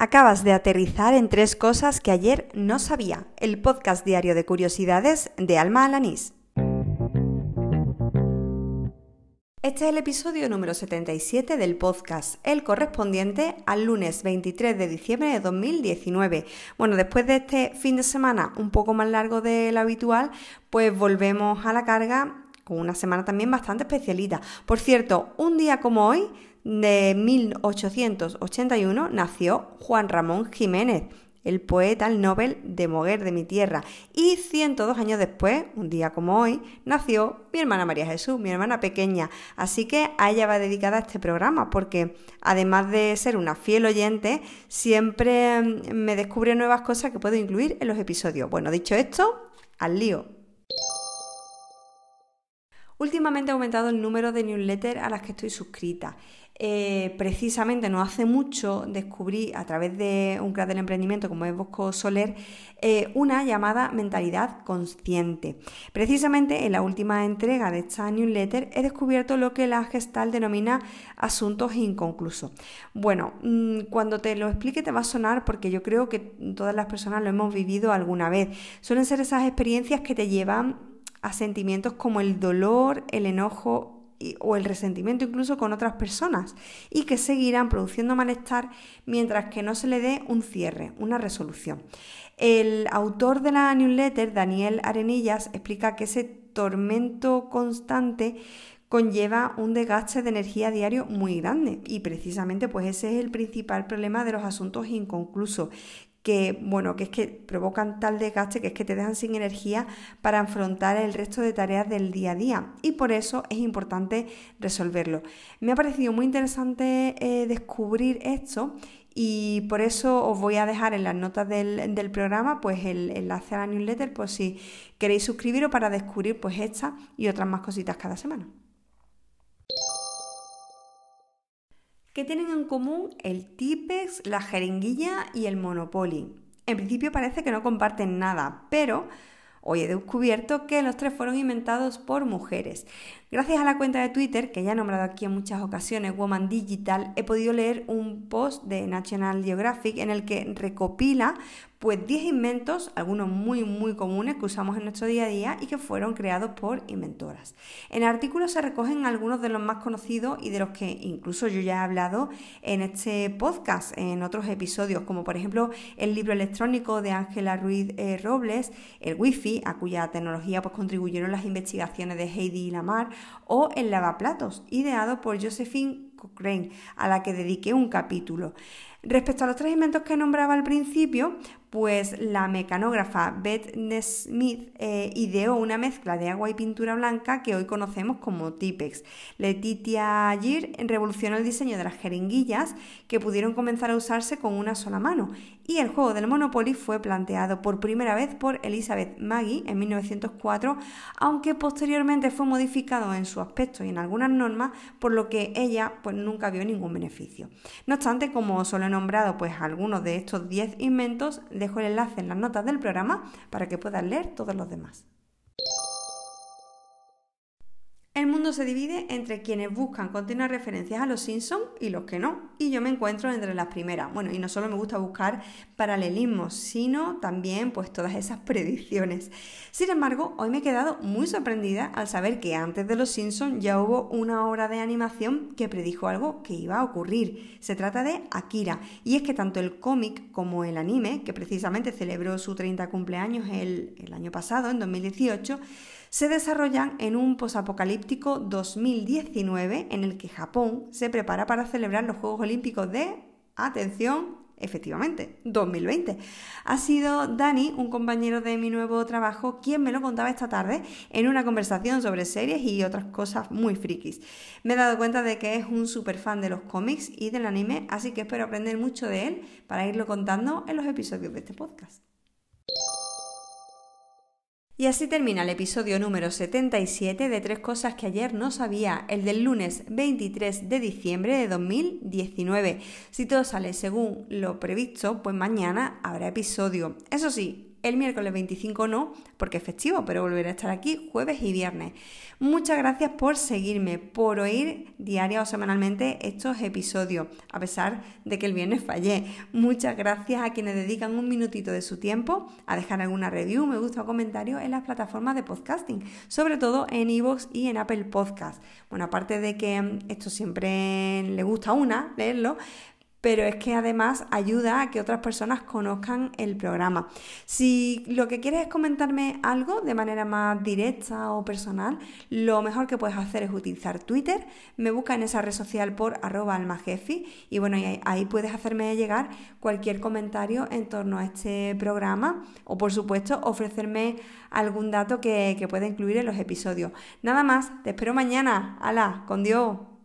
Acabas de aterrizar en tres cosas que ayer no sabía. El podcast diario de curiosidades de Alma Alanís. Este es el episodio número 77 del podcast, el correspondiente al lunes 23 de diciembre de 2019. Bueno, después de este fin de semana un poco más largo de lo habitual, pues volvemos a la carga con una semana también bastante especialita. Por cierto, un día como hoy de 1881 nació Juan Ramón Jiménez, el poeta, el Nobel de Moguer de mi tierra. Y 102 años después, un día como hoy, nació mi hermana María Jesús, mi hermana pequeña. Así que a ella va dedicada este programa, porque además de ser una fiel oyente, siempre mm, me descubre nuevas cosas que puedo incluir en los episodios. Bueno, dicho esto, al lío. Últimamente ha aumentado el número de newsletters a las que estoy suscrita eh, precisamente no hace mucho descubrí a través de un crack del emprendimiento como es Bosco Soler eh, una llamada mentalidad consciente. Precisamente en la última entrega de esta newsletter he descubierto lo que la gestal denomina asuntos inconclusos. Bueno, mm, cuando te lo explique te va a sonar porque yo creo que todas las personas lo hemos vivido alguna vez. Suelen ser esas experiencias que te llevan a sentimientos como el dolor, el enojo o el resentimiento incluso con otras personas y que seguirán produciendo malestar mientras que no se le dé un cierre, una resolución. El autor de la newsletter, Daniel Arenillas, explica que ese tormento constante conlleva un desgaste de energía diario muy grande y precisamente pues ese es el principal problema de los asuntos inconclusos que, bueno, que es que provocan tal desgaste que es que te dejan sin energía para afrontar el resto de tareas del día a día y por eso es importante resolverlo. Me ha parecido muy interesante eh, descubrir esto y por eso os voy a dejar en las notas del, del, programa pues el enlace a la newsletter por si queréis suscribiros para descubrir pues esta y otras más cositas cada semana. ¿Qué tienen en común el Tipex, la jeringuilla y el Monopoly? En principio parece que no comparten nada, pero hoy he descubierto que los tres fueron inventados por mujeres. Gracias a la cuenta de Twitter, que ya he nombrado aquí en muchas ocasiones, Woman Digital, he podido leer un post de National Geographic en el que recopila pues 10 inventos, algunos muy muy comunes que usamos en nuestro día a día y que fueron creados por inventoras. En el artículo se recogen algunos de los más conocidos y de los que incluso yo ya he hablado en este podcast, en otros episodios, como por ejemplo el libro electrónico de Ángela Ruiz eh, Robles, el Wi-Fi, a cuya tecnología pues, contribuyeron las investigaciones de Heidi Lamar, o el lavaplatos, ideado por Josephine Cochrane, a la que dediqué un capítulo. Respecto a los tres inventos que nombraba al principio, pues la mecanógrafa Beth Smith eh, ideó una mezcla de agua y pintura blanca que hoy conocemos como Tipex. Letitia Gir revolucionó el diseño de las jeringuillas que pudieron comenzar a usarse con una sola mano y el juego del Monopoly fue planteado por primera vez por Elizabeth Maggie en 1904, aunque posteriormente fue modificado en su aspecto y en algunas normas, por lo que ella pues nunca vio ningún beneficio. No obstante, como solo he nombrado pues algunos de estos 10 inventos, dejo el enlace en las notas del programa para que puedas leer todos los demás. El mundo se divide entre quienes buscan continuas referencias a los Simpsons y los que no, y yo me encuentro entre las primeras. Bueno, y no solo me gusta buscar paralelismos, sino también pues todas esas predicciones. Sin embargo, hoy me he quedado muy sorprendida al saber que antes de los Simpsons ya hubo una obra de animación que predijo algo que iba a ocurrir. Se trata de Akira, y es que tanto el cómic como el anime, que precisamente celebró su 30 cumpleaños el, el año pasado, en 2018, se desarrollan en un posapocalíptico 2019 en el que Japón se prepara para celebrar los Juegos Olímpicos de, atención, efectivamente, 2020. Ha sido Dani, un compañero de mi nuevo trabajo, quien me lo contaba esta tarde en una conversación sobre series y otras cosas muy frikis. Me he dado cuenta de que es un super fan de los cómics y del anime, así que espero aprender mucho de él para irlo contando en los episodios de este podcast. Y así termina el episodio número 77 de Tres Cosas que ayer no sabía, el del lunes 23 de diciembre de 2019. Si todo sale según lo previsto, pues mañana habrá episodio. Eso sí, El miércoles 25 no, porque es festivo, pero volveré a estar aquí jueves y viernes. Muchas gracias por seguirme, por oír diaria o semanalmente estos episodios, a pesar de que el viernes fallé. Muchas gracias a quienes dedican un minutito de su tiempo a dejar alguna review, me gusta o comentario en las plataformas de podcasting, sobre todo en iVoox y en Apple Podcast. Bueno, aparte de que esto siempre le gusta a una leerlo, pero es que además ayuda a que otras personas conozcan el programa. Si lo que quieres es comentarme algo de manera más directa o personal, lo mejor que puedes hacer es utilizar Twitter, me busca en esa red social por arroba almajefi y bueno, ahí, puedes hacerme llegar cualquier comentario en torno a este programa o por supuesto ofrecerme algún dato que, que pueda incluir en los episodios. Nada más, te espero mañana. ¡Hala! ¡Con Dios!